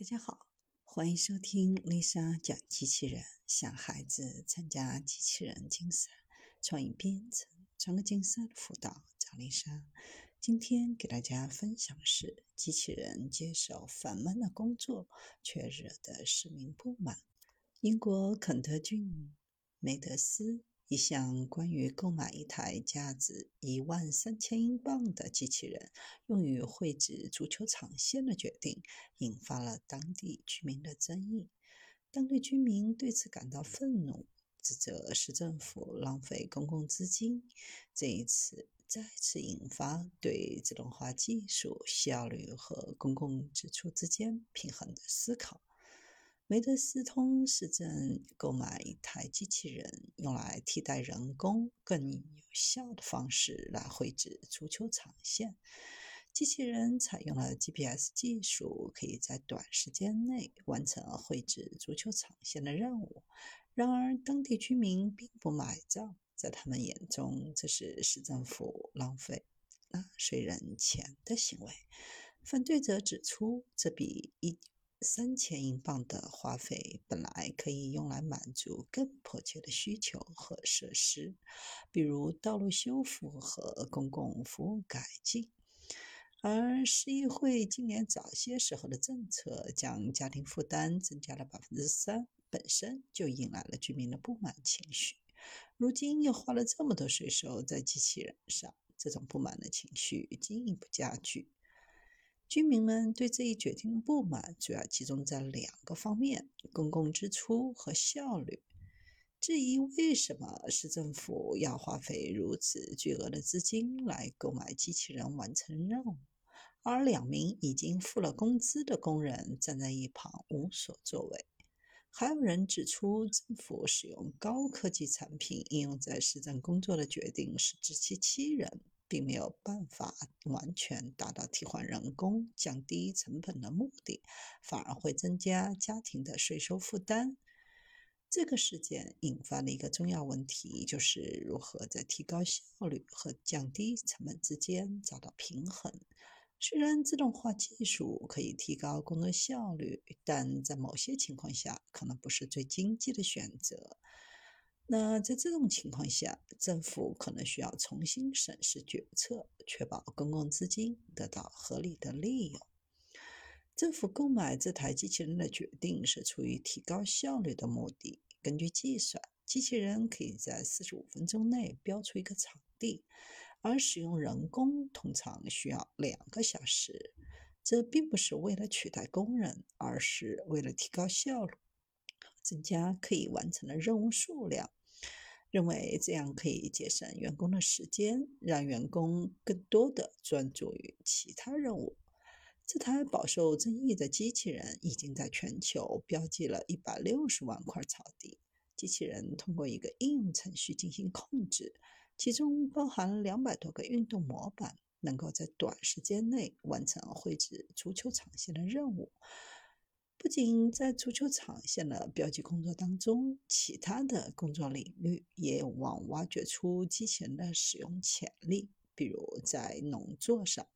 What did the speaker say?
大家好，欢迎收听丽莎讲机器人，想孩子参加机器人竞赛、创意编程、创客竞赛的辅导，找丽莎。今天给大家分享的是机器人接手烦闷的工作，却惹得市民不满。英国肯特郡梅德斯。一项关于购买一台价值一万三千英镑的机器人用于绘制足球场线的决定，引发了当地居民的争议。当地居民对此感到愤怒，指责市政府浪费公共资金。这一次再次引发对自动化技术效率和公共支出之间平衡的思考。梅德斯通市政购买一台机器人，用来替代人工更有效的方式来绘制足球场线。机器人采用了 GPS 技术，可以在短时间内完成绘制足球场线的任务。然而，当地居民并不买账，在他们眼中，这是市政府浪费纳税人钱的行为。反对者指出，这比一。三千英镑的花费本来可以用来满足更迫切的需求和设施，比如道路修复和公共服务改进。而市议会今年早些时候的政策将家庭负担增加了百分之三，本身就引来了居民的不满情绪。如今又花了这么多税收在机器人上，这种不满的情绪进一步加剧。居民们对这一决定不满主要集中在两个方面：公共支出和效率。质疑为什么市政府要花费如此巨额的资金来购买机器人完成任务，而两名已经付了工资的工人站在一旁无所作为。还有人指出，政府使用高科技产品应用在市政工作的决定是自欺欺人。并没有办法完全达到替换人工、降低成本的目的，反而会增加家庭的税收负担。这个事件引发了一个重要问题，就是如何在提高效率和降低成本之间找到平衡。虽然自动化技术可以提高工作效率，但在某些情况下可能不是最经济的选择。那在这种情况下，政府可能需要重新审视决策，确保公共资金得到合理的利用。政府购买这台机器人的决定是出于提高效率的目的。根据计算，机器人可以在四十五分钟内标出一个场地，而使用人工通常需要两个小时。这并不是为了取代工人，而是为了提高效率，增加可以完成的任务数量。认为这样可以节省员工的时间，让员工更多的专注于其他任务。这台饱受争议的机器人已经在全球标记了一百六十万块草地。机器人通过一个应用程序进行控制，其中包含两百多个运动模板，能够在短时间内完成绘制足球场线的任务。不仅在足球场线的标记工作当中，其他的工作领域也有望挖掘出机器人的使用潜力，比如在农作上。